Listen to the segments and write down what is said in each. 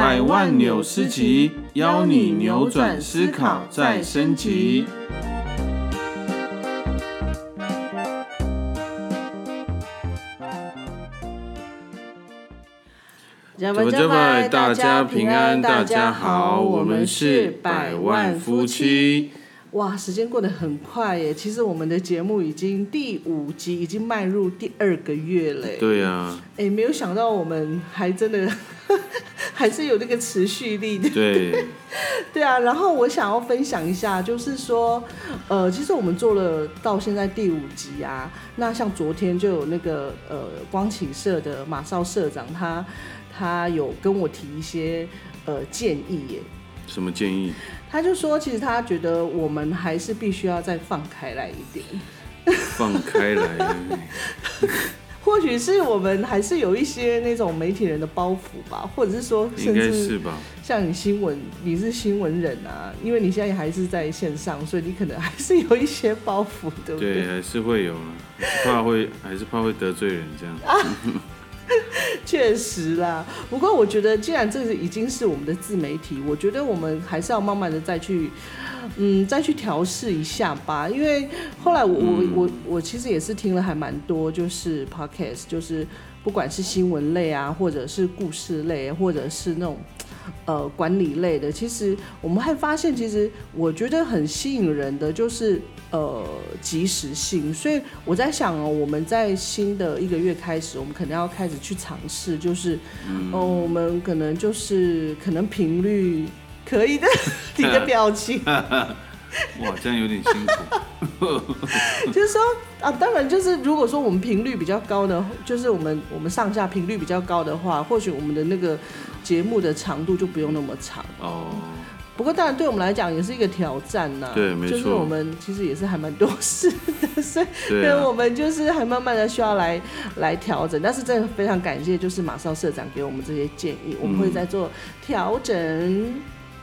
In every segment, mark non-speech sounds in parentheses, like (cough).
百万纽斯集，邀你扭转思考，再升级。家各位各位，大家平安，大家好，我们是百万夫。妻。哇，时间过得很快耶！其实我们的节目已经第五集，已经迈入第二个月嘞。对呀、哎，没有想到我们还真的 (laughs) 还是有那个持续力的。对，(laughs) 对啊，然后我想要分享一下，就是说，呃，其实我们做了到现在第五集啊，那像昨天就有那个呃光启社的马少社长，他他有跟我提一些呃建议耶，什么建议？他就说，其实他觉得我们还是必须要再放开来一点，放开来。(laughs) 或许是我们还是有一些那种媒体人的包袱吧，或者是说，应该甚至是吧？像你新闻，你是新闻人啊，因为你现在还是在线上，所以你可能还是有一些包袱，对不对，还是会有啊，怕会还是怕会得罪人这样。(laughs) (laughs) 确实啦，不过我觉得既然这个已经是我们的自媒体，我觉得我们还是要慢慢的再去，嗯，再去调试一下吧。因为后来我我嗯我我其实也是听了还蛮多，就是 podcast，就是不管是新闻类啊，或者是故事类，或者是那种。呃，管理类的，其实我们还发现，其实我觉得很吸引人的就是呃及时性，所以我在想哦，我们在新的一个月开始，我们可能要开始去尝试，就是、哦，我们可能就是可能频率可以的，(laughs) (laughs) 你的表情 (laughs) 哇，这样有点辛苦。就是说啊，当然就是如果说我们频率比较高的，就是我们我们上下频率比较高的话，或许我们的那个节目的长度就不用那么长。哦，不过当然对我们来讲也是一个挑战呐、对没错就是我们其实也是还蛮多事的，所以我，们就是还慢慢的需要来来调整。但是真的非常感谢，就是马少社长给我们这些建议，我们会再做调整。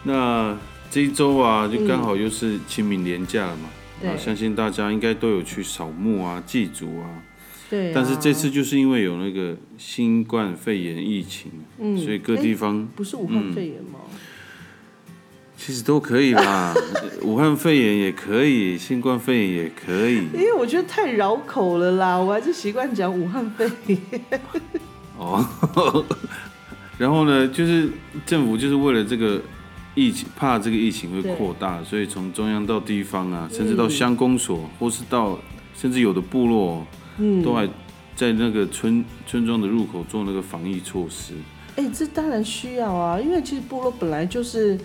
那这一周啊，就刚好又是清明年假了嘛。对啊，相信大家应该都有去扫墓啊、祭祖啊。对啊、但是这次就是因为有那个新冠肺炎疫情，嗯所以各地方不是武汉肺炎吗？其实都可以啦。(laughs) 武汉肺炎也可以，新冠肺炎也可以。因为我觉得太绕口了啦，我还是习惯讲武汉肺炎。哦，(laughs) 然后呢，就是政府就是为了这个疫情，怕这个疫情会扩大，所以从中央到地方啊，甚至到乡公所，或是到甚至有的部落，嗯，都还在那个村村庄的入口做那个防疫措施。哎、这当然需要啊，因为其实部落本来就是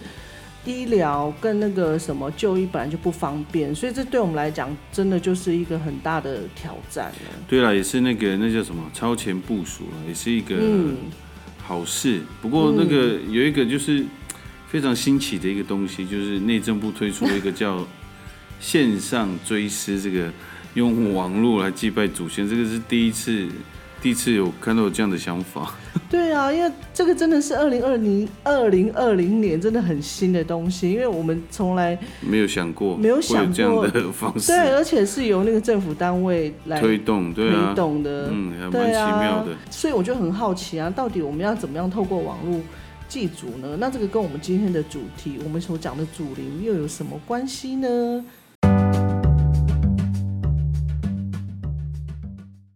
医疗跟那个什么就医本来就不方便，所以这对我们来讲真的就是一个很大的挑战了。对了，也是那个那叫什么超前部署了，也是一个嗯，好事。不过那个有一个就是非常新奇的一个东西，就是内政部推出了一个叫 (laughs) 线上追思，这个用网络来祭拜祖先，这个是第一次。第一次有看到有这样的想法，(laughs) 对啊，因为这个真的是二零二零二零二零年真的很新的东西，因为我们从来没有想过没有会想这样过的方式对，而且是由那个政府单位来推动，对啊推，动的，嗯，还蛮奇妙的。所以我就很好奇啊，到底我们要怎么样透过网络祭祖呢？那这个跟我们今天的主题，我们所讲的祖灵又有什么关系呢？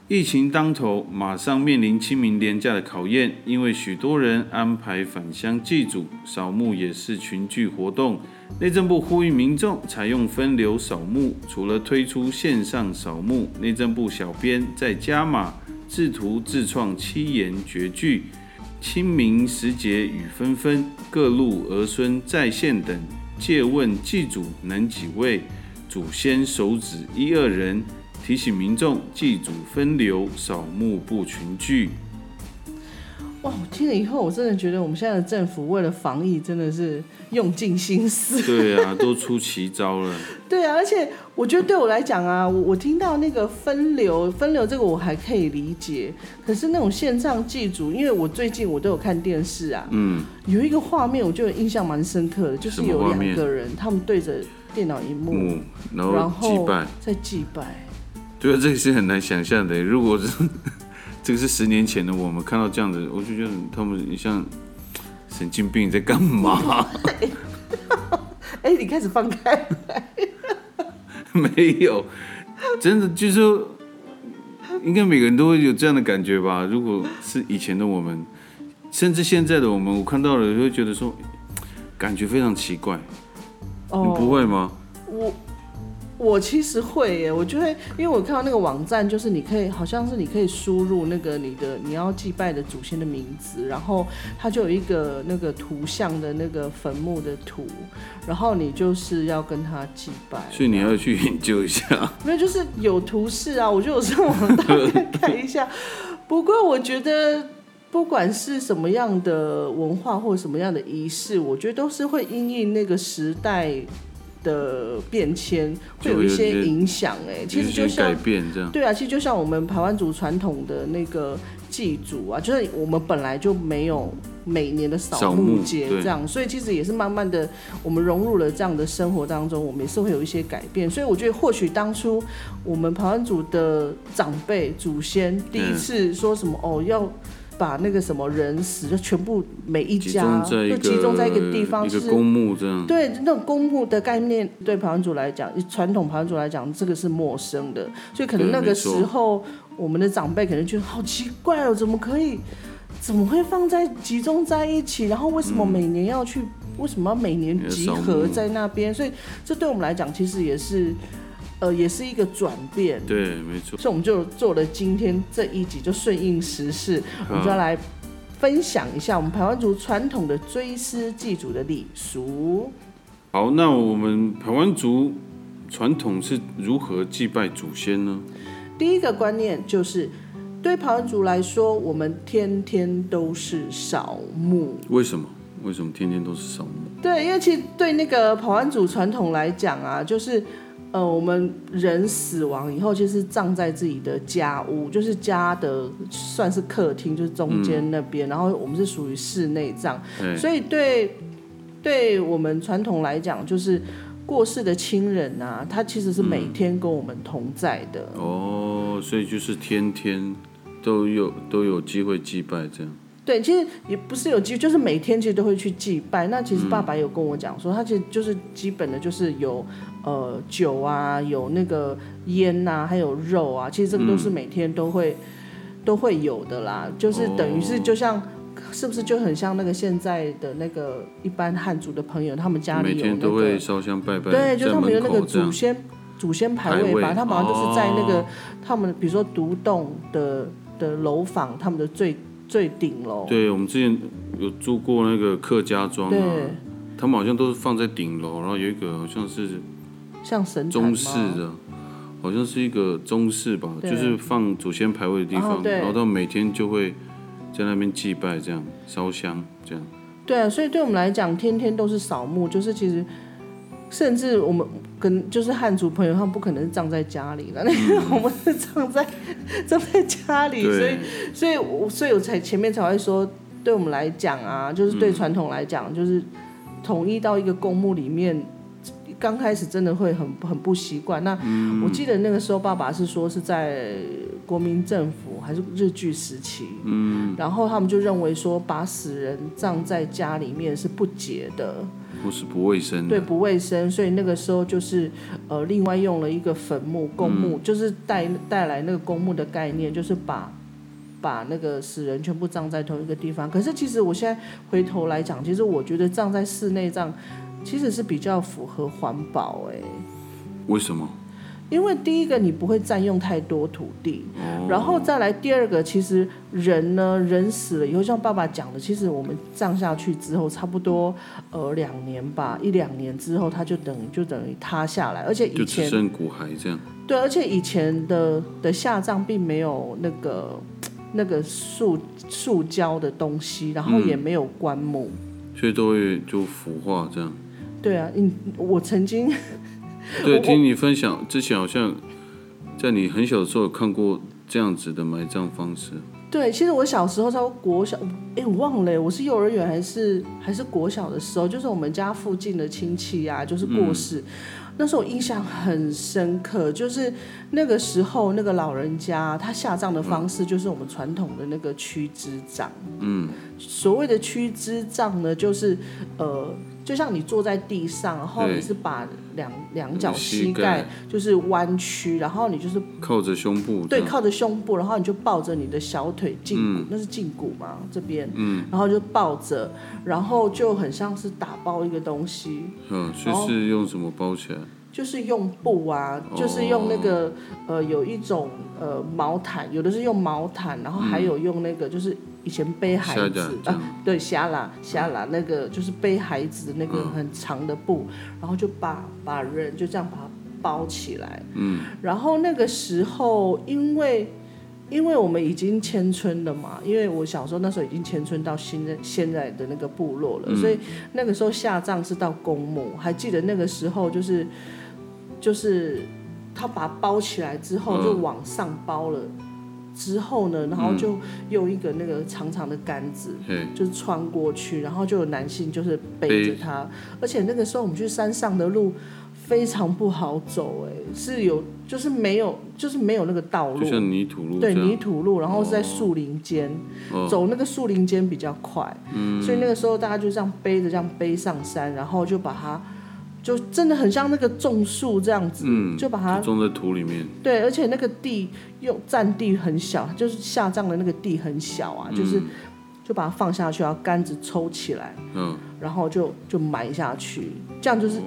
疫情当头，马上面临清明连假的考验，因为许多人安排返乡祭祖、扫墓也是群聚活动。内政部呼吁民众采用分流扫墓，除了推出线上扫墓，内政部小编在加码制图自创七言绝句，清明时节雨纷纷，各路儿孙在线等。借问祭祖能几位？祖先手指一二人。提醒民众祭祖分流，扫墓不群聚。哇，我听了以后，我真的觉得我们现在的政府为了防疫真的是用尽心思。对啊，都出奇招了。(laughs) 对啊，而且我觉得对我来讲啊，我我听到那个分流分流这个我还可以理解，可是那种线上祭祖，因为我最近我都有看电视啊，嗯，有一个画面我就印象蛮深刻的，就是有两个人他们对着电脑荧幕，嗯，然然后后祭拜，在祭拜。对啊，这个是很难想象的。如果是这个是十年前的我们看到这样的，我就觉得他们像神经病在干嘛？(laughs) 哎，你开始放开，(laughs) 没有，真的就是说，应该每个人都会有这样的感觉吧。如果是以前的我们，甚至现在的我们，我看到了就会觉得说，感觉非常奇怪。你不会吗？我我其实会耶，我就会，因为我看到那个网站，就是你可以，好像是你可以输入那个你的你要祭拜的祖先的名字，然后它就有一个那个图像的那个坟墓的图，然后你就是要跟他祭拜。所以你要去研究一下。(laughs) 没有，就是有图示啊，我就有上网大概看一下。不过我觉得，不管是什么样的文化或者什么样的仪式，我觉得都是会因应那个时代的变迁，会有一些影响。哎，其实就像改像变这样。对啊，其实就像我们台湾族传统的那个祭祖啊，就是我们本来就没有每年的扫扫墓节这样，所以其实也是慢慢的我们融入了这样的生活当中，我们也是会有一些改变。所以我觉得或许当初我们台湾族的长辈祖先第一次说什么、哦要。把那个什么人死就全部每一家就集中在一个地方，就是一个公墓这样。对那种公墓的概念，对排湾族来讲，传统排湾族来讲，这个是陌生的，所以可能那个时候我们的长辈可能觉得好奇怪哦，怎么可以，怎么会放在集中在一起？然后为什么每年要去？为什么要每年集合在那边？所以这对我们来讲，其实也是，呃，也是一个转变。对，没错。所以我们就做了今天这一集，就顺应时事，我们就要来分享一下我们台湾族传统的追思祭祖的礼俗。好，那我们台湾族传统是如何祭拜祖先呢？第一个观念就是，对排湾族来说，我们天天都是扫墓。为什么？为什么天天都是扫墓？对，因为其实对那个排湾族传统来讲啊，就是呃，我们人死亡以后，就是葬在自己的家屋，就是家的算是客厅，就是中间那边，然后我们是属于室内葬，所以对对我们传统来讲，就是过世的亲人啊，他其实是每天跟我们同在的。哦，所以就是天天都有都有机会祭拜这样。对，其实也不是有机，就是每天其实都会去祭拜。那其实爸爸有跟我讲说，他其实就是基本的就是有呃酒啊，有那个烟呐、还有肉啊，其实这个都是每天都会、都会有的啦。就是等于是就像。是不是就很像那个现在的那个一般汉族的朋友，他们家里每天有那个都会烧香拜拜，对，就是他们有那个祖先祖先牌牌位吧，位他们好像就是在那个、哦他们比如说独栋的的楼房，他们的最最顶楼，对，我们之前有住过那个客家庄啊，对，他们好像都是放在顶楼，然后有一个好像是像神坛中式吗的，好像是一个中式吧，就是放祖先牌位的地方，哦然后到每天就会在那边祭拜，这样烧香这样。对啊，所以对我们来讲，天天都是扫墓，就是其实甚至我们跟就是汉族朋友，他们不可能是葬在家里了，那个 (laughs) 我们是葬在葬在家里，所以，所以我所以我才前面才会说，对我们来讲啊，就是对传统来讲，就是统一到一个公墓里面。刚开始真的会很很不习惯。那我记得那个时候，爸爸是说是在国民政府还是日据时期，嗯，然后他们就认为说把死人葬在家里面是不洁的，不是不卫生对，不卫生，所以那个时候就是呃，另外用了一个坟墓公墓，就是带带来那个公墓的概念，就是把把那个死人全部葬在同一个地方。可是其实我现在回头来讲，其实我觉得葬在室内葬其实是比较符合环保哎、为什么？因为第一个你不会占用太多土地，哦然后再来第二个，其实人呢，人死了以后，像爸爸讲的，其实我们葬下去之后，差不多呃两年吧，一两年之后，它就等于就等于塌下来，而且以就只前剩骨骸这样。对，而且以前的的下葬并没有那个那个塑塑胶的东西，然后也没有棺木。所以都会就腐化这样。对啊，嗯，我曾经对，(laughs) 听你分享之前好像在你很小的时候有看过这样子的埋葬方式。对，其实我小时候在国小，哎，我忘了，我是幼儿园还是还是国小的时候，就是我们家附近的亲戚啊，就是过世，那时候我印象很深刻，就是那个时候那个老人家他下葬的方式，就是我们传统的那个屈肢葬。嗯，所谓的屈肢葬呢，就是呃。就像你坐在地上，然后你是把两两脚膝盖就是弯曲，然后你就是靠着胸部，对，靠着胸部，然后你就抱着你的小腿胫骨，那是胫骨嘛这边，嗯，然后就抱着，然后就很像是打包一个东西，嗯，就是用什么包起来？就是用布啊，就是用那个呃有一种呃毛毯，有的是用毛毯，然后还有用那个就是。以前背孩子啊，对，虾啦虾啦，那个就是背孩子那个很长的布，然后就把把人就这样把它包起来。嗯，然后那个时候，因为因为我们已经迁村了嘛，因为我小时候那时候已经迁村到现在现在的那个部落了，所以那个时候下葬是到公墓。还记得那个时候就是就是他把它包起来之后，就往上包了。之后呢，然后就用一个那个长长的杆子，就是穿过去，然后就有男性就是背着他，而且那个时候我们去山上的路非常不好走，哎，是有就是没有就是没有那个道路，就像泥土路，对泥土路，然后是在树林间，走那个树林间比较快，所以那个时候大家就这样背着这样背上山，然后就把它。就真的很像那个种树这样子，就把它种在土里面。对，而且那个地又占地很小，就是下葬的那个地很小啊，就是就把它放下去，然后杆子抽起来，嗯，然后就就埋下去，这样就是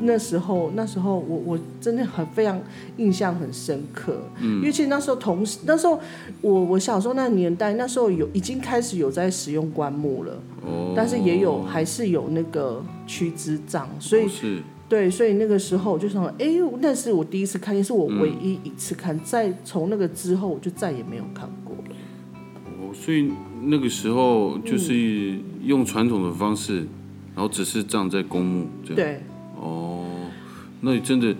那时候那时候我我真的很非常印象很深刻，嗯，因为其实那时候同时那时候我我小时候那个年代，那时候有已经开始有在使用棺木了。但是也有还是有那个屈肢杖，所以是。对，所以那个时候我就想，哎，那是我第一次看也，是我唯一一次看，再从那个之后我就再也没有看过了。哦，所以那个时候就是用传统的方式，然后只是葬在公墓这样。对。哦，那你真的，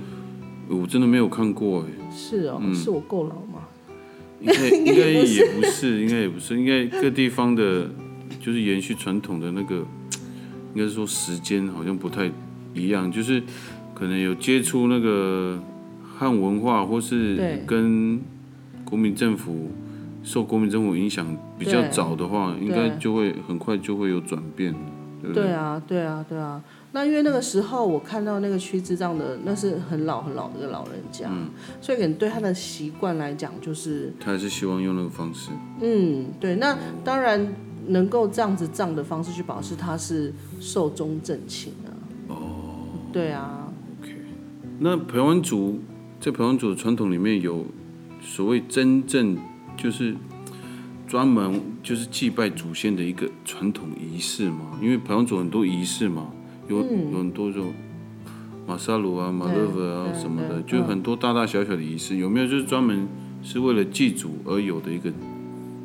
我真的没有看过哎。是哦，是我够老吗？应该 (laughs) 应该也不是，应该也不是，应该各地方的。就是延续传统的那个，应该是说时间好像不太一样，就是可能有接触那个汉文化，或是跟国民政府受国民政府影响比较早的话，应该就会很快就会有转变，对不对？对啊，对啊，对啊。那因为那个时候我看到那个屈智障的，那是很老很老的一个老人家，所以可能对他的习惯来讲，就是他还是希望用那个方式。嗯，对。那当然。能够这样子葬的方式去保持他是寿终正寝啊。哦，对啊。OK，那台湾族在台湾族的传统里面有所谓真正就是专门就是祭拜祖先的一个传统仪式嘛？因为台湾族很多仪式嘛，有有很多种马萨鲁啊、马勒夫啊什么的，就很多大大小小的仪式。有没有就是专门是为了祭祖而有的一个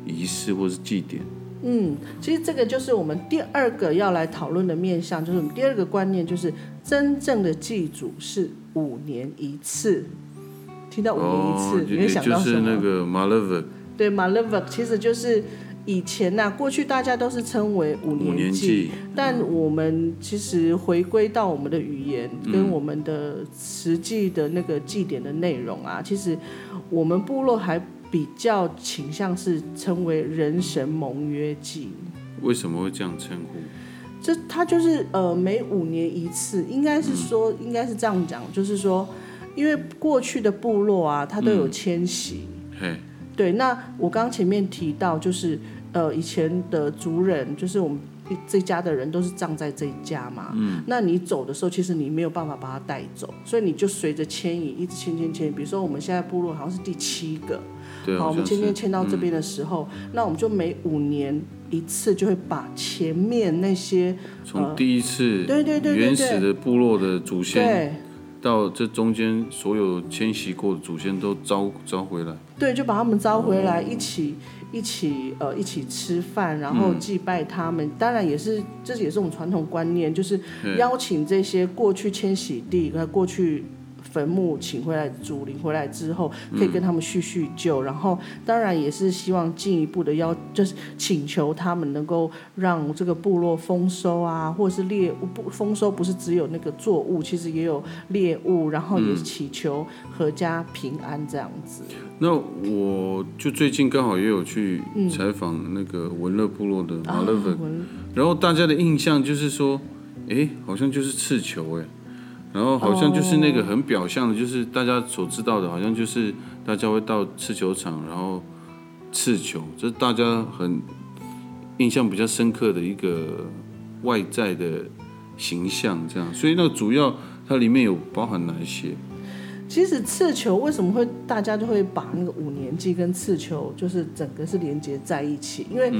仪式或是祭典？嗯，其实这个就是我们第二个要来讨论的面向，就是我们第二个观念，就是真正的祭祖是五年一次。听到五年一次，你会想到什么？就是那个马勒沃。对，马勒沃其实就是以前呐，过去大家都是称为五年祭，但我们其实回归到我们的语言跟我们的实际的那个祭典的内容啊，其实我们部落还。比较倾向是称为人神盟约祭，为什么会这样称呼？这他就是呃每五年一次，应该是说应该是这样讲，就是说因为过去的部落啊，它都有迁徙，对。那我刚前面提到就是呃以前的族人，就是我们这家的人都是葬在这一家嘛，嗯。那你走的时候，其实你没有办法把它带走，所以你就随着迁移一直迁迁迁。比如说我们现在部落好像是第七个。好，我们今天迁到这边的时候，那我们就每五年一次，就会把前面那些从第一次对对对原始的部落的祖先，到这中间所有迁徙过的祖先都招招回来。对，就把他们招回来，一起一起呃一起吃饭，然后祭拜他们。当然也是，这也是我们传统观念，就是邀请这些过去迁徙地和过去。坟墓请回来，祖灵回来之后，可以跟他们叙叙旧，然后当然也是希望进一步的要，就是请求他们能够让这个部落丰收啊，或者是猎物不丰收，不是只有那个作物，其实也有猎物，然后也祈求阖家平安这样子。那我就最近刚好也有去采访那个文乐部落的马勒文，然后大家的印象就是说，哎，好像就是刺球哎。然后好像就是那个很表象的，就是大家所知道的，好像就是大家会到刺球场，然后刺球，这是大家很印象比较深刻的一个外在的形象，这样。所以那个主要它里面有包含哪一些？其实刺球为什么会大家就会把那个五年级跟刺球就是整个是连接在一起？因为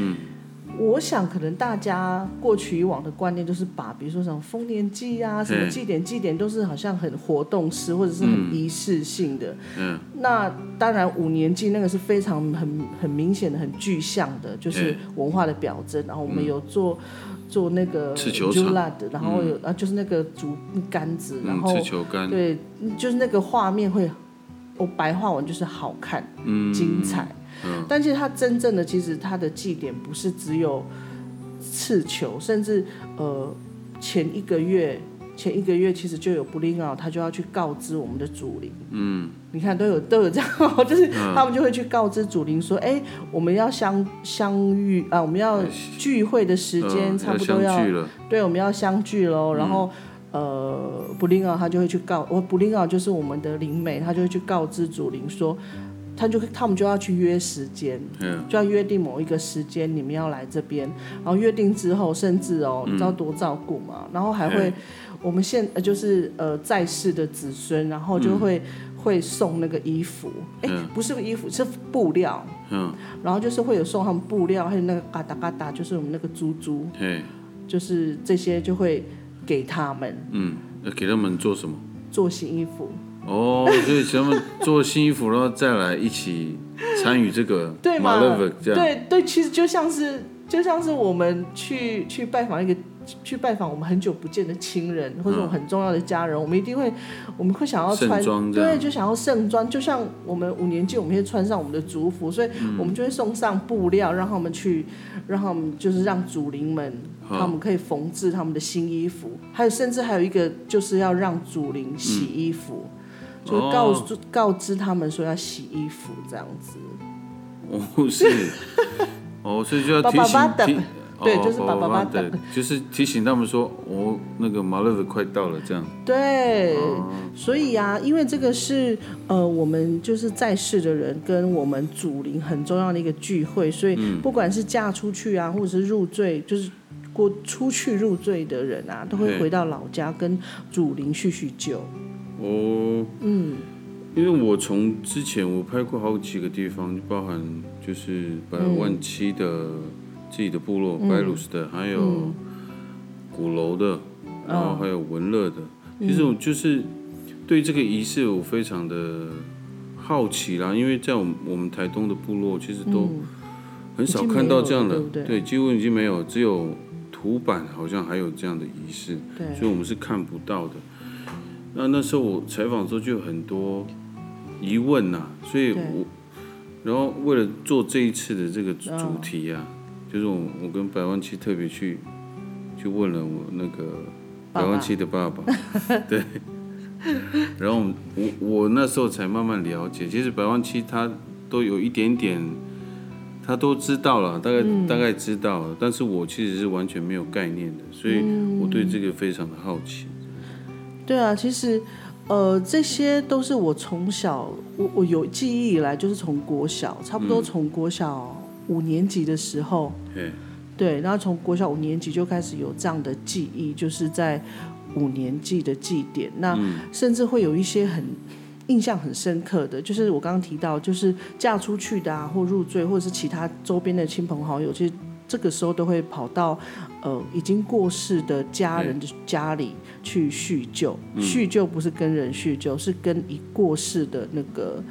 我想，可能大家过去以往的观念就是把，比如说什么丰年祭啊，什么祭典、祭典都是好像很活动式或者是很仪式性的。嗯。那当然，五年祭那个是非常很很明显的、很具象的，就是文化的表征。然后我们有做做那个刺球场，然后有啊，就是那个竹竿子，然后刺球杆，对，就是那个画面会，我白话文就是好看、嗯精彩。但其实它真正的，其实它的祭典不是只有刺球，甚至呃前一个月前一个月其实就有布林奥，他就要去告知我们的祖灵。嗯，你看都有都有这样，(laughs) 就是他们就会去告知祖灵说，哎，我们要相相遇啊，我们要聚会的时间差不多要，对，我们要相聚喽。然后呃布林奥他就会去告，我布林奥就是我们的灵媒，他就会去告知祖灵说。他就他们就要去约时间，就要约定某一个时间，你们要来这边。然后约定之后，甚至哦，你知道多照顾嘛？然后还会，我们现呃就是呃在世的子孙，然后就会会送那个衣服，哎，不是衣服，是布料。嗯。然后就是会有送他们布料，还有那个嘎达嘎达，就是我们那个猪猪。就是这些就会给他们。嗯，给他们做什么？做新衣服。哦，所以他们做新衣服，然后再来一起参与这个 (laughs) 对吗？对对，其实就像是就像是我们去去拜访一个去拜访我们很久不见的亲人或者我很重要的家人，我们一定会我们会想要穿对，就想要盛装，就像我们五年祭，我们会穿上我们的族服，所以我们就会送上布料，让他们去，让他们就是让祖灵们他们可以缝制他们的新衣服，还有甚至还有一个就是要让祖灵洗衣服。就告诉告知他们说要洗衣服这样子，哦是，哦所以就要提醒提，对，就是爸爸爸等，就是提醒他们说，哦那个马勒的快到了这样。对，所以啊，因为这个是呃我们就是在世的人跟我们祖灵很重要的一个聚会，所以不管是嫁出去啊，或者是入赘，就是过出去入赘的人啊，都会回到老家跟祖灵叙叙旧。哦，嗯，因为我从之前我拍过好几个地方，包含就是百万七的自己的部落，白鲁斯的，还有鼓楼的，然后还有文乐的。其实我就是对这个仪式我非常的好奇啦，因为在我们我们台东的部落，其实都很少看到这样的，对，几乎已经没有，只有土板好像还有这样的仪式，对，所以我们是看不到的。那那时候我采访的时候就有很多疑问呐，所以我然后为了做这一次的这个主题啊，就是我我跟百万七特别去去问了我那个百万七的爸爸，(laughs) 对，然后我我那时候才慢慢了解，其实百万七他都有一点点，他都知道了，大概大概知道了，但是我其实是完全没有概念的，所以我对这个非常的好奇。对啊，其实，呃，这些都是我从小我我有记忆以来，就是从国小，差不多从国小五年级的时候，对，对，然后从国小五年级就开始有这样的记忆，就是在五年级的祭典，那甚至会有一些很印象很深刻的，就是我刚刚提到，就是嫁出去的啊，或入赘，或者是其他周边的亲朋好友，其实这个时候都会跑到。呃，已经过世的家人的家里去叙旧，叙旧不是跟人叙旧，是跟已过世的那个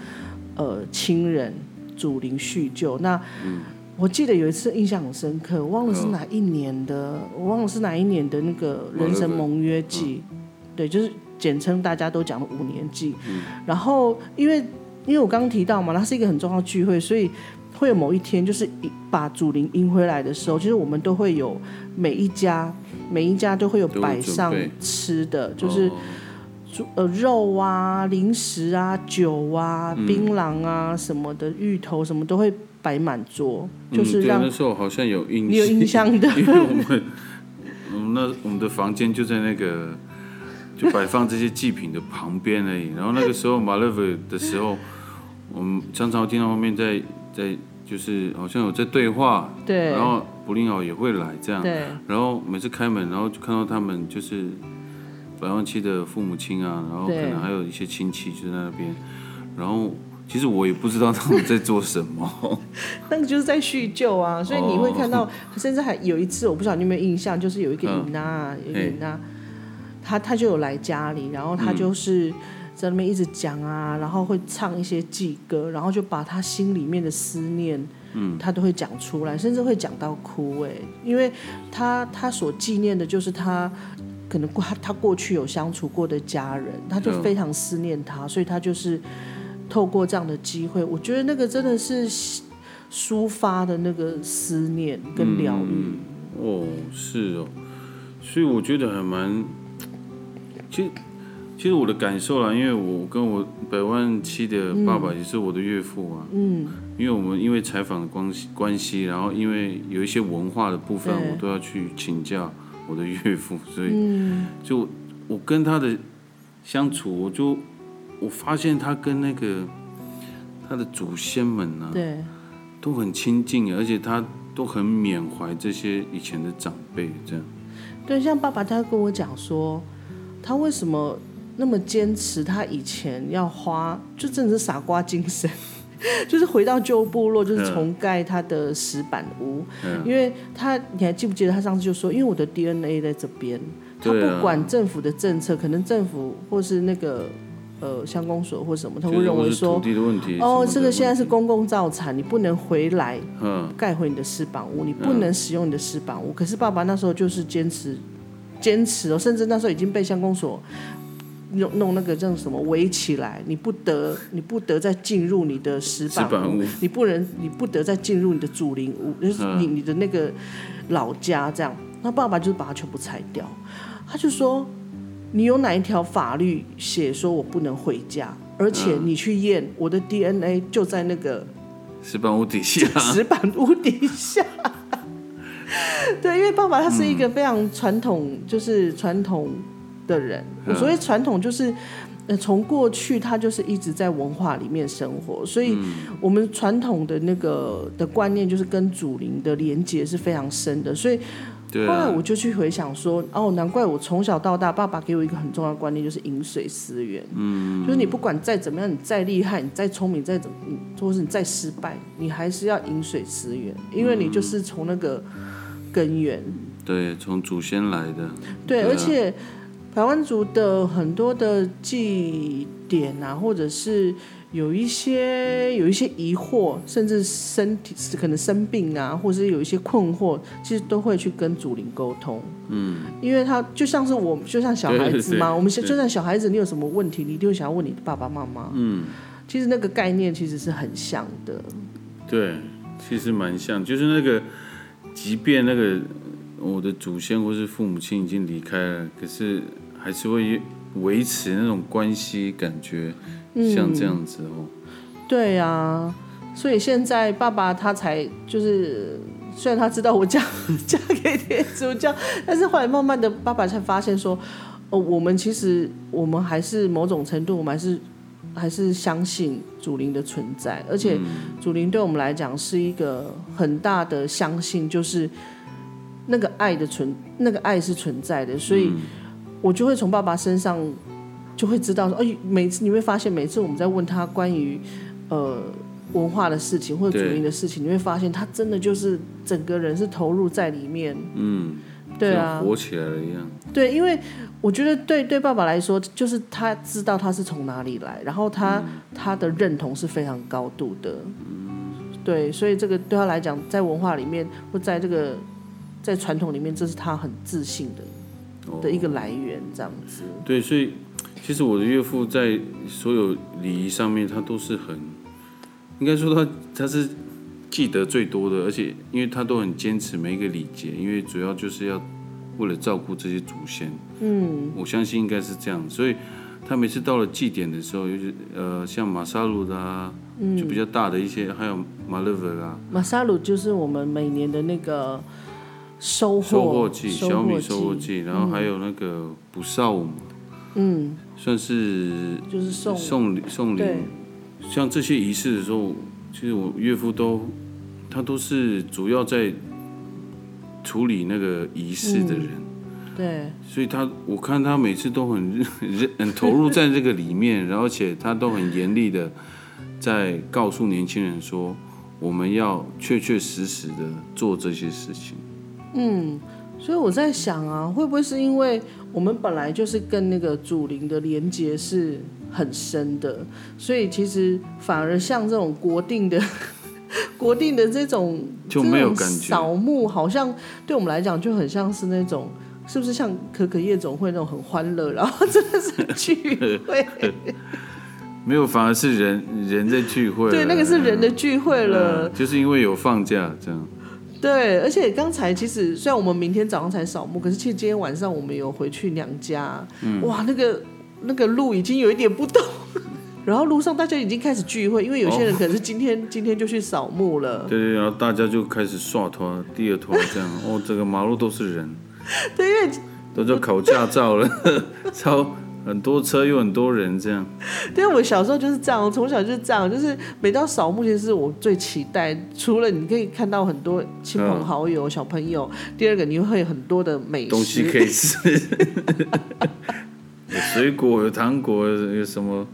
呃亲人祖灵叙旧。那我记得有一次印象很深刻，我忘了是哪一年的，我忘了是哪一年的那个人生盟约记，对，就是简称大家都讲的五年祭。然后因为因为我刚刚提到嘛，它是一个很重要的聚会，所以会有某一天就是把祖灵迎回来的时候，其实我们都会有每一家每一家都会有摆上吃的，就是呃肉啊、零食啊、酒啊、嗯槟榔啊什么的，芋头什么都会摆满桌，嗯就是那时候好像有印，你有印象的。(laughs) 因为我们我们那我们的房间就在那个就摆放这些祭品的旁边而已。然后那个时候马勒维的时候，我们常常听到后面在在就是好像有在对话，对。然后布林奥也会来这样，对。然后每次开门，然后就看到他们就是百万期的父母亲啊，然后可能还有一些亲戚就在那边，然后其实我也不知道他们在做什么。(laughs) 那个就是在叙旧啊，所以你会看到，哦。(laughs) 甚至还有一次，我不知道你有没有印象，就是有一个嗯。尹娜，有一个嘿尹娜，他他就有来家里，然后他就是在那边一直讲啊，然后会唱一些祭歌，然后就把他心里面的思念，嗯，他都会讲出来，甚至会讲到哭哎，因为他他所纪念的就是他。可能过他他过去有相处过的家人，他就嗯非常思念他，所以他就是透过这样的机会，我觉得那个真的是抒发的那个思念跟疗愈。哦，是哦，所以我觉得还蛮，其实其实我的感受啦，因为我跟我百万七的爸爸也是我的岳父啊，嗯，因为我们因为采访的关系关系，然后因为有一些文化的部分，我都要去请教我的岳父，所以嗯，就我跟他的相处，我就我发现他跟那个他的祖先们呢、对，都很亲近，而且他都很缅怀这些以前的长辈，这样。对，像爸爸他跟我讲说，他为什么那么坚持，他以前要花，就真的是傻瓜精神。(laughs) 就是回到旧部落，就是嗯重盖他的石板屋，嗯因为他你还记不记得他上次就说，因为我的 DNA 在这边，他不管政府的政策，可能政府或是那个呃乡公所或什么，他会认为说。哦，这个现在是，公共造产，你不能回来嗯，盖回你的石板屋，你不能使用你的石板屋。可是爸爸那时候就是坚持，坚持哦，甚至那时候已经被乡公所弄弄那个叫什么围起来，你不得你不得再进入你的石板屋你不能你不得再进入你的祖灵屋，就是嗯你你的那个老家这样。那爸爸就是把它全部拆掉，他就说。你有哪一条法律写说我不能回家？而且嗯你去验我的 DNA 就在那个石板屋底下。(laughs) 石板屋底下。(laughs) 对，因为爸爸他是一个非常传统，就是传统的人。我所谓传统，就是呃，从过去他就是一直在文化里面生活，所以我们传统的那个的观念就是跟祖灵的连接是非常深的。所以后来我，就去回想说，哦，难怪我从小到大，爸爸给我一个很重要的观念，就是饮水思源。嗯，就是你不管再怎么样，你再厉害，你再聪明，再怎么，你或是你再失败，你还是要饮水思源，因为你就是从那个根源。对，从祖先来的。对，对啊而且台湾族的很多的祭典啊，或者是有一些有一些疑惑，甚至身体可能生病啊，或者是有一些困惑，其实都会去跟祖灵沟通。嗯，因为他就像是我，就像小孩子嘛，我们对就像小孩子，你有什么问题，你一定会想要问你的爸爸妈妈。嗯，其实那个概念其实是很像的。对，其实蛮像，就是那个，即便那个我的祖先或是父母亲已经离开了，可是还是会维持那种关系，感觉像这样子哦。对呀、所以现在爸爸他才就是，虽然他知道我嫁 (laughs) 嫁给天主教，但是后来慢慢的，爸爸才发现说，哦，我们其实我们还是某种程度，我们还是还是相信祖灵的存在，而且祖灵对我们来讲是一个很大的相信，就是那个爱的存，那个爱是存在的，所以我就会从爸爸身上就会知道说，哎，每次你会发现，每次我们在问他关于呃文化的事情或者主义的事情，你会发现他真的就是整个人是投入在里面。嗯，对啊像，活起来了一样。对，因为我觉得对对爸爸来说，就是他知道他是从哪里来，然后他、他的认同是非常高度的。对，所以这个对他来讲，在文化里面或在这个在传统里面，这是他很自信的哦的一个来源，这样子。对，所以其实我的岳父在所有礼仪上面，他都是很，应该说他他是记得最多的，而且因为他都很坚持每一个礼节，因为主要就是要为了照顾这些祖先。嗯，我相信应该是这样，所以他每次到了祭典的时候，尤其呃像马萨鲁的啊，就比较大的一些，还有马勒维啊，马萨鲁就是我们每年的那个收获收获季，小米收获季，然后还有那个补少姆，嗯，算是就是送送礼送礼，像这些仪式的时候，其实我岳父都他都是主要在处理那个仪式的人，对。所以他我看他每次都很认 (laughs) 认很投入在这个里面，然后而且他都很严厉的在告诉年轻人说，我们要确确实实的做这些事情。所以我在想啊，会不会是因为我们本来就是跟那个祖灵的连接是很深的，所以其实反而像这种国定的 (laughs) 国定的这种就没有感觉扫墓，好像对我们来讲就很像是那种。是不是像可可夜总会那种很欢乐，然后真的是聚会？(laughs) 没有，反而是人人在聚会，对，那个是人的聚会了。嗯就是因为有放假这样。对，而且刚才其实虽然我们明天早上才扫墓，可是其实今天晚上我们有回去娘家，嗯。哇，那个那个路已经有一点不动，(laughs) 然后路上大家已经开始聚会，因为有些人可能是今天、今天就去扫墓了，对对，然后大家就开始刷拖，第二拖这样，哦，整个马路都是人，(laughs) 对，因为都在考驾照了，(laughs) 超很多车又很多人这样。(laughs) 对我小时候就是这样，我从小就是这样，就是每到扫墓，其实是我最期待，除了你可以看到很多亲朋好友、小朋友，第二个你会有很多的美食，东西可以吃，(laughs) 有水果，有糖果，有什么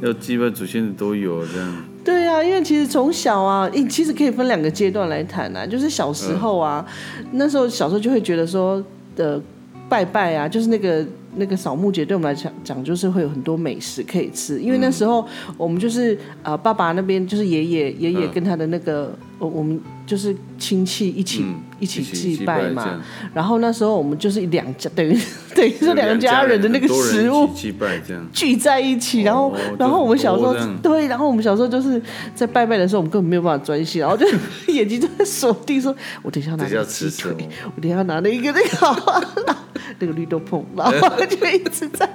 要祭拜祖先的都有这样。对啊、因为其实从小啊，你其实可以分两个阶段来谈啊。就是小时候啊，那时候小时候就会觉得说，呃，拜拜啊，就是那个那个扫墓节，对我们来讲讲，就是会有很多美食可以吃。因为那时候我们就是呃，爸爸那边就是爷爷爷爷嗯跟他的那个，我我们就是亲戚一起、嗯，一起祭祭拜嘛。然后那时候我们就是两家，等于 (laughs) 等于说两家人的那个食物祭拜这样。聚在一起，然后、哦然后我们小时候对，然后我们小时候就是在拜拜的时候，我们根本没有办法专心，然后就 (laughs) 眼睛就在锁定说，我等一下要拿等一个鸡腿，我等一下要拿那个那个 (laughs) 那个绿豆椪，然后就一直在，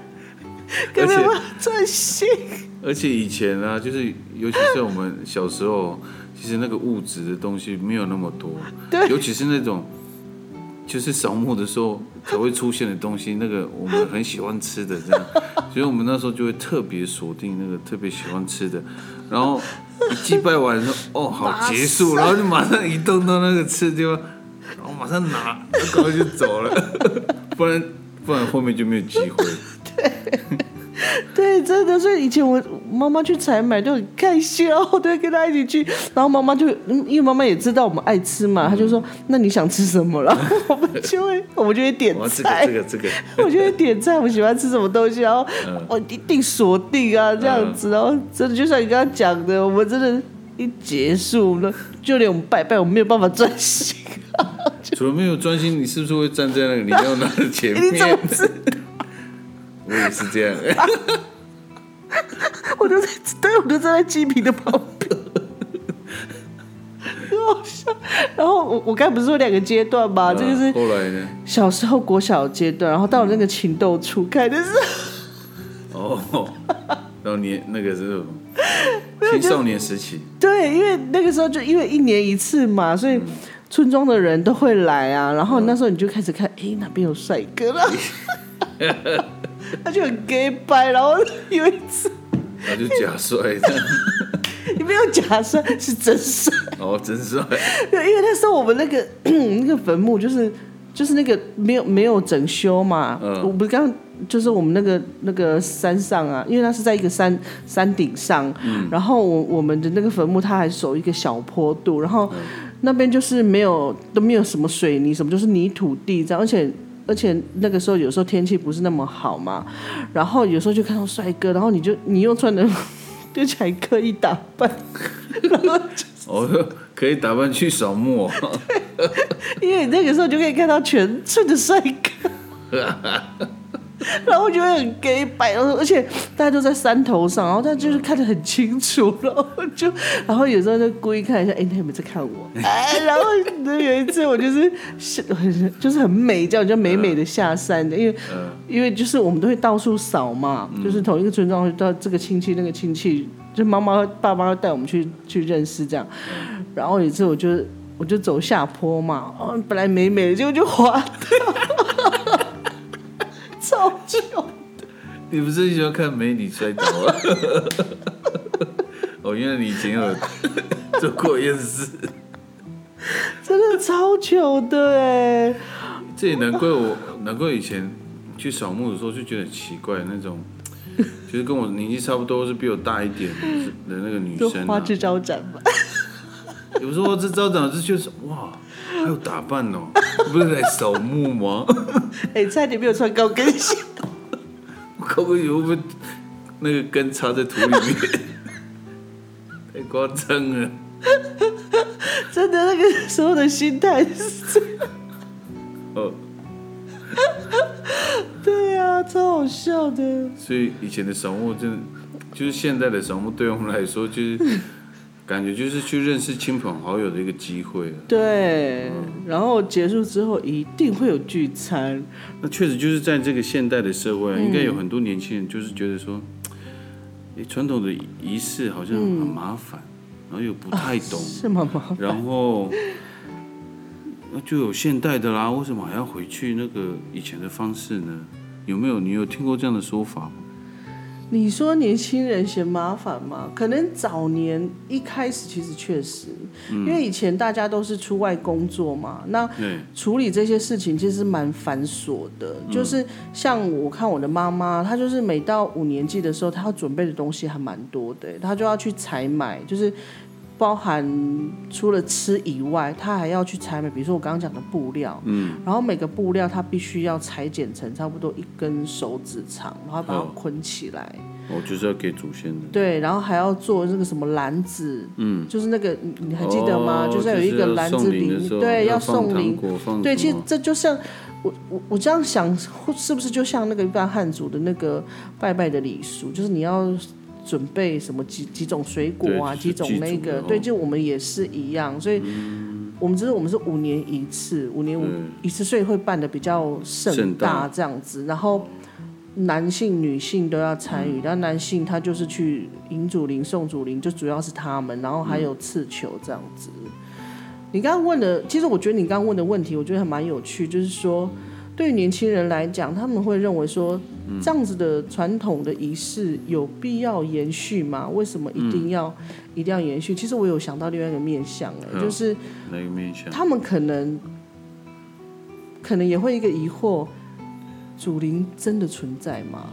根本没有办法专心。而且以前啊，就是尤其是我们小时候，其实那个物质的东西没有那么多，对。尤其是那种就是扫墓的时候才会出现的东西，那个我们很喜欢吃的这样，(laughs) 所以我们那时候就会特别锁定那个特别喜欢吃的，然后一祭拜完的时候，哦，好结束，然后就马上移动到那个吃的地方，然后马上拿，赶快就走了，(laughs) 不然不然后面就没有机会。(laughs) 对，(laughs) 真的，所以以前我妈妈去采买就很开心，然后我都会跟她一起去，然后妈妈就嗯因为妈妈也知道我们爱吃嘛，她就说那你想吃什么，然 (laughs) 后我们就会我们就会点菜这。个这个，我就会点菜，我喜欢吃什么东西，然后我一定锁定啊这样子，然后真的就像你刚刚讲的，我们真的，一结束了，就连我们拜拜，我们没有办法专心。除了没有专心，你是不是会站在那个你要拿的前面？你怎么知我也是这样。我就在，对，我就站在鸡皮的旁边，然后我我刚才不是说两个阶段吗？这个是后来呢？小时候国小阶段，然后到了那个情窦初开的时候，哦，然后年那个是青少年时期，对，因为那个时候就因为一年一次嘛，所以村庄的人都会来啊。然后那时候你就开始看，哎，哪边有帅哥了？(laughs) 他就很 gay 掰，然后有一次他就假摔这样。(laughs) 你没有假摔，是真摔。哦，真帅。对，(laughs) 因为那时候我们那个 (clears throat) 那个坟墓就是就是那个没有没有整修嘛，嗯我不是刚刚就是我们那个那个山上啊，因为它是在一个山山顶上，然后我我们的那个坟墓它还守一个小坡度，然后那边就是没有都没有什么水泥，什么就是泥土地这样，而且而且那个时候有时候天气不是那么好嘛，然后有时候就看到帅哥，然后你就你又穿的 (laughs) 就起来刻意打扮，(laughs) 然后哦，可以打扮去扫墓、(laughs) 哦，因为你那个时候就可以看到全村的帅哥。然后我觉得很 gay 白，然后而且大家都在山头上，然后他就是看得很清楚，然后就，然后有时候就故意看一下，哎，他有没有在看我？(laughs) 哎，然后有一次我就是很就是很美，这样就美美的下山的，因为因为就是我们都会到处扫嘛，就是同一个村庄到这个亲戚那个亲戚，就妈妈爸爸带我们去去认识这样，然后有一次我就我就走下坡嘛，哦，本来美美的，结果就滑掉。(laughs) 超糗！你不是喜欢看美女摔倒吗？(laughs) 哦，原来你以前有做过一件事，真的超糗的哎！这也难怪我，难怪以前去扫墓的时候就觉得奇怪，那种就是跟我年纪差不多，是比我大一点的那个女生，花枝招展嘛。有时候这招展是就是哇。还有打扮哦，不是来扫墓吗？(laughs) 哎，差点没有穿高跟鞋。高跟鞋会不会那个根插在土里面？(laughs) 太夸张了。真的，那个时候的心态是。哦。对啊，超好笑的。所以以前的扫墓，真的就是现在的扫墓，对我们来说就是。感觉就是去认识亲朋好友的一个机会对，然后结束之后一定会有聚餐。那确实就是在这个现代的社会，应该有很多年轻人就是觉得说，(tsk) 传统的仪式好像很麻烦，然后又不太懂，(laughs) 是吗？然后那就有现代的啦，为什么还要回去那个以前的方式呢？有没有你有听过这样的说法吗？你说年轻人嫌麻烦吗？可能早年一开始其实确实，因为以前大家都是出外工作嘛，那处理这些事情其实蛮繁琐的。就是像我看我的妈妈，她就是每到五年级的时候，她要准备的东西还蛮多的，她就要去采买，就是。包含除了吃以外，他还要去采买，比如说我刚刚讲的布料，嗯，然后每个布料它必须要裁剪成差不多一根手指长，然后把它捆起来。哦，就是要给祖先的。对，然后还要做那个什么篮子，嗯，就是那个你还记得吗？就是有一个篮子里，对，要送灵，对，其实这就像我我我这样想，是不是就像那个一般汉族的那个拜拜的礼俗，就是你要。准备什么几几种水果啊，几种那个，对，就我们也是一样，所以我们只是我们是五年一次，五年五一次，所以会办的比较盛大这样子。然后男性、女性都要参与，然后男性他就是去迎祖灵、送祖灵，就主要是他们，然后还有刺球这样子。你刚刚问的，其实我觉得你刚刚问的问题，我觉得还蛮有趣，就是说。对于年轻人来讲，他们会认为说，这样子的传统的仪式有必要延续吗？为什么一定要一定要延续？其实我有想到另外一个面向，哎，就是哪个面向？他们可能可能也会一个疑惑：祖灵真的存在吗？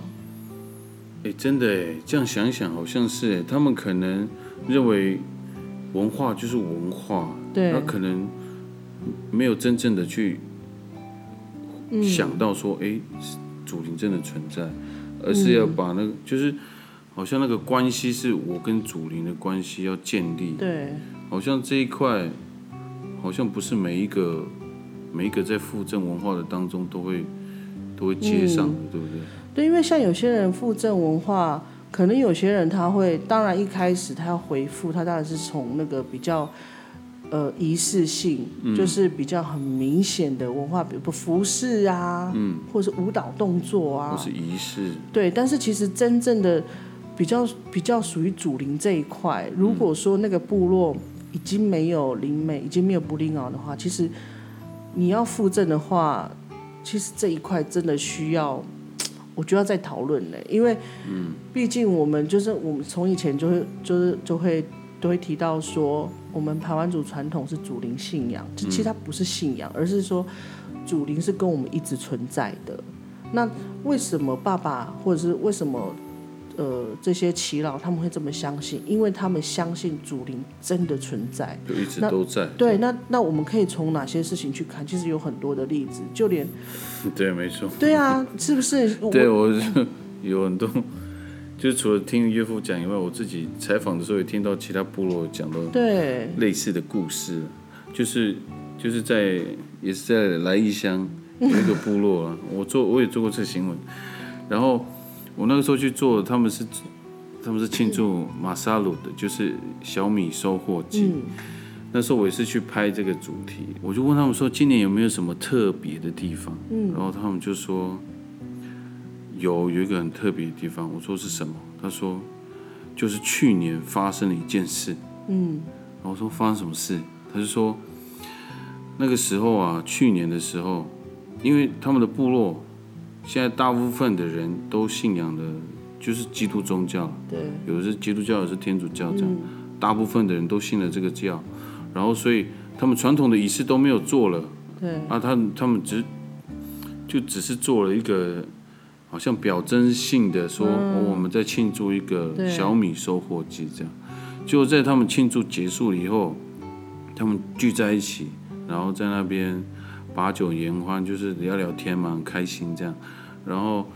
哎，真的哎，这样想想好像是哎，他们可能认为文化就是文化，对，他可能没有真正的去。想到说，哎，祖灵真的存在，而是要把那个，就是好像那个关系是我跟祖灵的关系要建立。对，好像这一块，好像不是每一个每一个在附赠文化的当中都会都会接上的，对不对？对，因为像有些人附赠文化，可能有些人他会，当然一开始他要回复，他当然是从那个比较。呃，仪式性就是比较很明显的文化，比如服饰啊，嗯，或者是舞蹈动作啊，或是仪式。对，但是其实真正的比较比较属于祖灵这一块，如果说那个部落已经没有灵美，已经没有布灵鳌的话，其实你要附赠的话，其实这一块真的需要，(tsk) 我就要再讨论嘞，因为，嗯，毕竟我们就是我们从以前就会就是就会。都会提到说，我们台湾族传统是祖灵信仰，其实它不是信仰，而是说祖灵是跟我们一直存在的。那为什么爸爸或者是为什么呃这些耆老他们会这么相信？因为他们相信祖灵真的存在。就一直都在。对，那那我们可以从哪些事情去看？其实有很多的例子，就连 (laughs) 对，没错。对啊，是不是？我对我 (laughs) 有很多，就是除了听岳父讲以外，我自己采访的时候也听到其他部落讲到对。类似的故事，就是就是在也是在来义乡有一个部落啊，我做我也做过这个新闻，然后我那个时候去做，他们是他们是庆祝马萨鲁的，就是小米收获季。嗯。那时候我也是去拍这个主题，我就问他们说今年有没有什么特别的地方，嗯。然后他们就说有有一个很特别的地方，我说是什么？他说就是去年发生了一件事，嗯。然后我说发生什么事？他就说那个时候啊，去年的时候，因为他们的部落现在大部分的人都信仰的就是基督宗教，对，有的是基督教，有的是天主教这样，嗯。大部分的人都信了这个教，然后所以他们传统的仪式都没有做了，对，啊，他他们只就只是做了一个好像表征性的说、哦我们在庆祝一个小米收获季这样，就在他们庆祝结束了以后，他们聚在一起，然后在那边把酒言欢，就是聊聊天嘛，很开心这样，然后。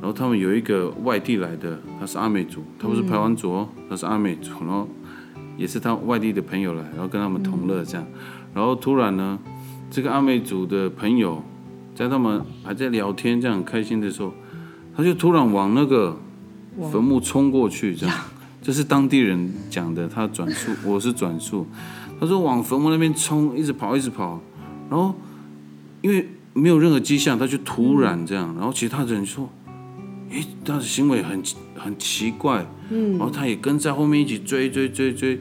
然后他们有一个外地来的，他是阿美族，他不是排湾族哦，他是阿美族，然后也是他外地的朋友来，然后跟他们同乐这样，然后突然呢，这个阿美族的朋友在他们还在聊天这样很开心的时候，他就突然往那个坟墓冲过去，这样，这是当地人讲的，他转述，我是转述，他说往坟墓那边冲，一直跑，一直跑，然后因为没有任何迹象，他就突然这样，然后其他人说，诶，他的行为很很奇怪，嗯，然后他也跟在后面一起追追追追，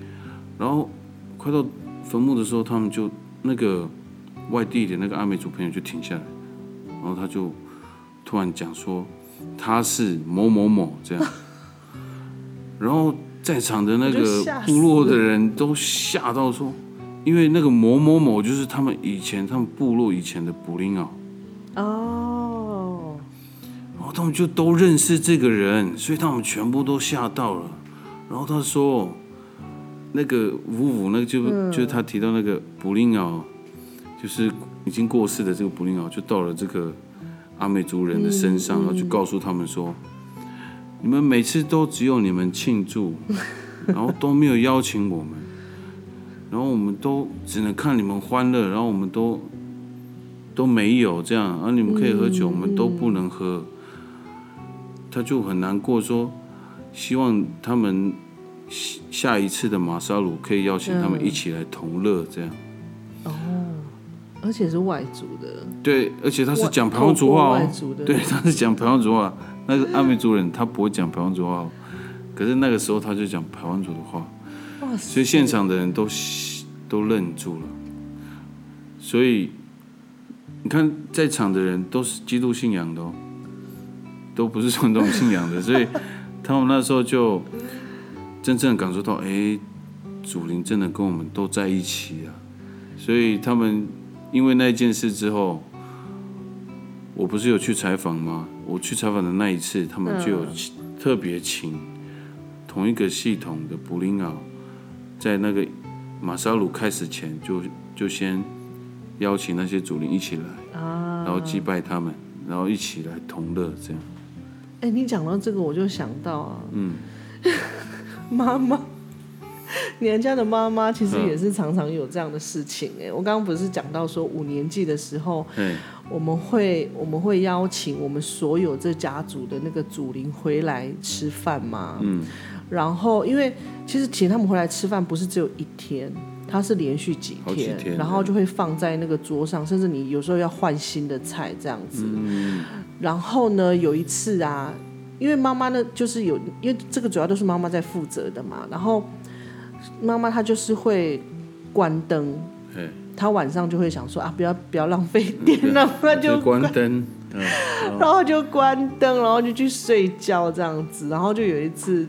然后快到坟墓的时候，他们就那个外地的那个阿美族朋友就停下来，然后他就突然讲说他是某某某这样，(laughs) 然后在场的那个部落的人都吓到说，因为那个某某某就是他们以前他们部落以前的布林奥，哦，然后他们就都认识这个人，所以他们全部都吓到了。然后他说，那个五五那个就、就是他提到那个布林奥，就是已经过世的这个布林奥，就到了这个阿美族人的身上，然后就告诉他们说，你们每次都只有你们庆祝，(laughs) 然后都没有邀请我们，然后我们都只能看你们欢乐，然后我们都都没有这样，然后你们可以喝酒，我们都不能喝。他就很难过，说希望他们下下一次的马沙鲁可以邀请他们一起来同乐，这样。而且是外族的，对，而且他是讲排湾族话哦，族的，对，他是讲排湾族话。那个阿美族人他不会讲排湾族话哦，可是那个时候他就讲排湾族的话，哇，所以现场的人都都愣住了。所以你看，在场的人都是基督信仰的哦，都不是传统信仰的，所以他们那时候就真正感受到，哎，祖灵真的跟我们都在一起啊。所以他们因为那件事之后，我不是有去采访吗？我去采访的那一次，他们就有请特别请同一个系统的布林奥，在那个马沙鲁开始前就就先邀请那些主灵一起来，啊，然后祭拜他们，然后一起来同乐，这样。哎、你讲到这个，我就想到啊，嗯，(laughs) 妈妈，你人家的妈妈其实嗯也是常常有这样的事情哎、我刚刚不是讲到说五年级的时候，哎，我们会我们会邀请我们所有这家族的那个祖灵回来吃饭吗？嗯，然后因为其实请他们回来吃饭不是只有一天。它是连续几天，天然后就会放在那个桌上，甚至你有时候要换新的菜这样子。嗯然后呢，有一次啊，因为妈妈呢就是有，因为这个主要都是妈妈在负责的嘛。然后妈妈她就是会关灯，哎，她晚上就会想说啊，不要不要浪费电，然后她就就关灯，嗯，(laughs) 然后就关灯，然后就去睡觉这样子。然后就有一次，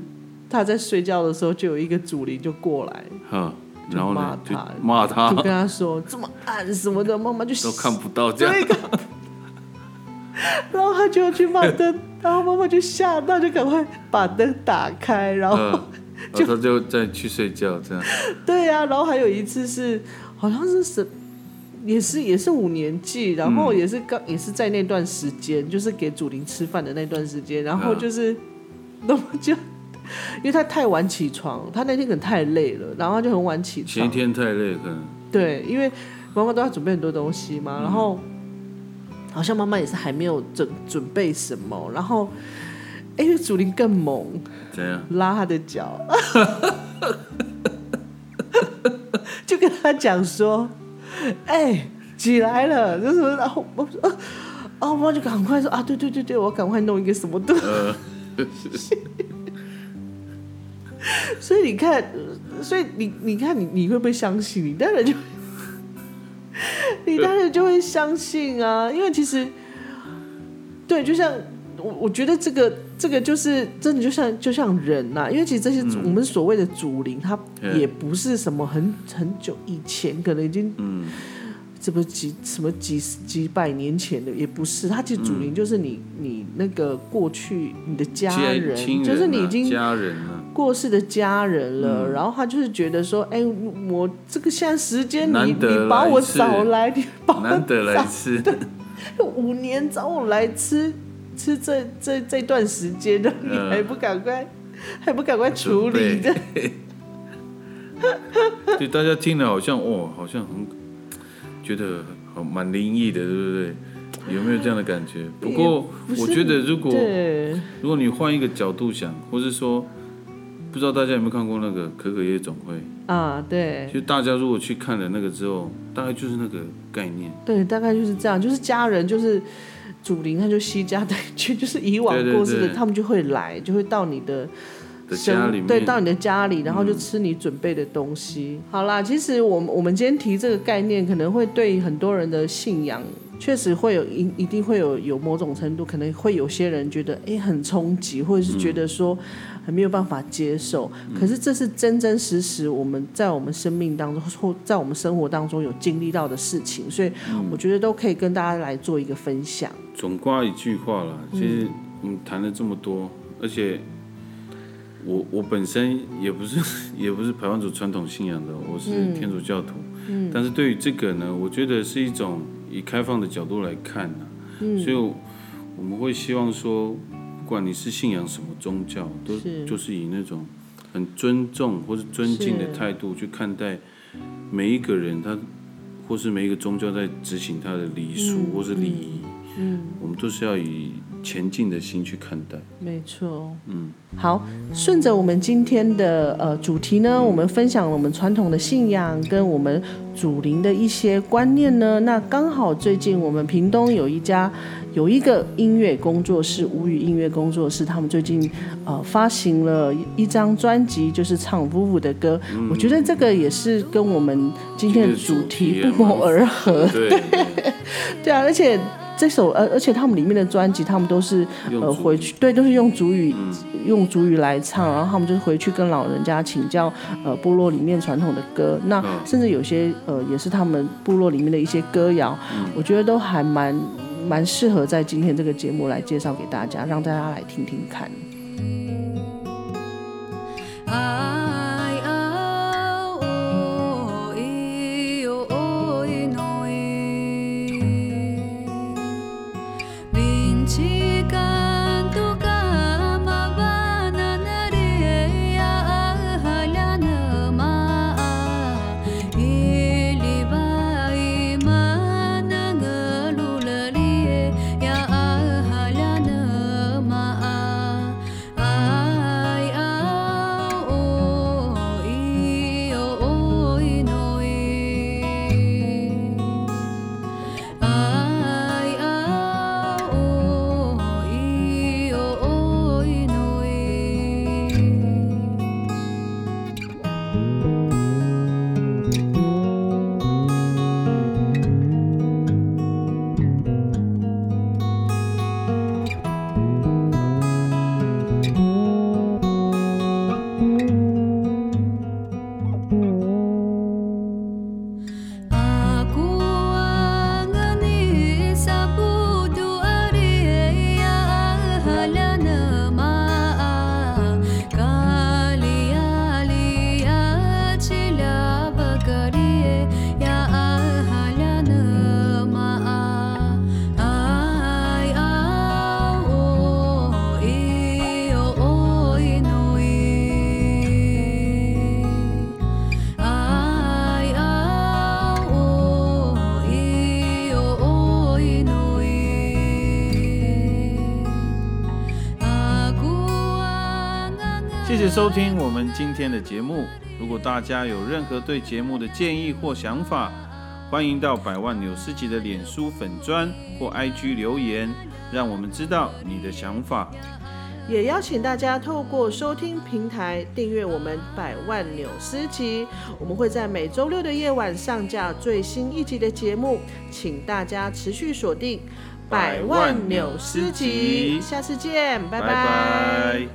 她在睡觉的时候，就有一个主灵就过来，哈，然后骂他骂她。就，跟她说这么暗什么的，妈妈 (laughs) 就都看不到这样，对，(laughs) 然后他就去把灯然后妈妈就吓到，就赶快把灯打开，然后、嗯，然后他就再去睡觉，这样。(laughs) 对呀、然后还有一次是好像是什，也是也是五年级，然后也是刚、也是在那段时间，就是给祖林吃饭的那段时间，然后嗯就是，那么就因为他太晚起床，他那天可能太累了，然后他就很晚起床前一，天太累，可能对，因为妈妈都要准备很多东西嘛，然后好像妈妈也是还没有准准备什么，然后。哎因为祖灵更猛，怎样？拉他的脚，(laughs) 就跟他讲说：“哎、起来了。”就是然后我说：“啊，啊，我妈就赶快说啊，对对对对，我赶快弄一个什么东西。呃，(laughs) 所以你看，呃所以你你看你你会不会相信？你当然就，(laughs) 你当然就会相信啊，因为其实，对，就像我我觉得这个这个就是真的就像就像人呐、因为其实这些、我们所谓的祖灵，它嗯也不是什么很很久以前，可能已经嗯，这不几什么几几百年前的，也不是，它其实祖灵就是你、你那个过去你的家人，就是你已经家人啊，过世的家人了，然后他就是觉得说，哎、我这个现在时间你你把我找来，你把我难得来一次，五年找我来吃吃这这这段时间的，你嗯还不赶快、还不赶快处理的？(laughs) 对大家听了好像哦，好像很觉得好蛮灵异的，对不对？有没有这样的感觉？不过不我觉得，如果，如果你换一个角度想，或是说，不知道大家有没有看过那个《可可夜总会》？啊，对就大家如果去看了那个之后，大概就是那个概念。对，大概就是这样，就是家人就是。祖灵他就西家带去，(laughs) 就是以往过世的，对。他们就会来，就会到你的家里面，对，到你的家里，然后就吃你准备的东西。好啦，其实我们我们今天提这个概念，可能会对很多人的信仰，确实会有一一定会有有某种程度，可能会有些人觉得哎很冲击，或者是觉得说很没有办法接受。可是这是真真实实我们在我们生命当中或在我们生活当中有经历到的事情，所以我觉得都可以跟大家来做一个分享。总挂一句话啦，其实我们谈了这么多，而且我我本身也不是 (laughs) 也不是排湾族传统信仰的，我是天主教徒。嗯，但是对于这个呢，我觉得是一种以开放的角度来看所以我们会希望说，不管你是信仰什么宗教，都是就是以那种很尊重或是尊敬的态度去看待每一个人，他或是每一个宗教在执行他的礼俗或是礼仪。嗯，我们都是要以前进的心去看待。没错，嗯，好，顺着我们今天的呃主题呢，我们分享了我们传统的信仰跟我们祖灵的一些观念呢。那刚好最近我们屏东有一家有一个音乐工作室，无语音乐工作室，他们最近呃发行了一一张专辑，就是唱夫妇的歌。我觉得这个也是跟我们今天的主题不谋而合。对，(laughs) 对啊，而且这首呃，而且他们里面的专辑，他们都是呃回去对，都是用主语、用主语来唱，然后他们就是回去跟老人家请教呃部落里面传统的歌，那嗯。甚至有些呃也是他们部落里面的一些歌谣，我觉得都还蛮蛮适合在今天这个节目来介绍给大家，让大家来听听看。收听我们今天的节目。如果大家有任何对节目的建议或想法，欢迎到百万纽斯集的脸书粉砖或 IG 留言，让我们知道你的想法。也邀请大家透过收听平台订阅我们百万纽斯集，我们会在每周六的夜晚上架最新一集的节目，请大家持续锁定百万纽斯集，下次见，拜拜拜拜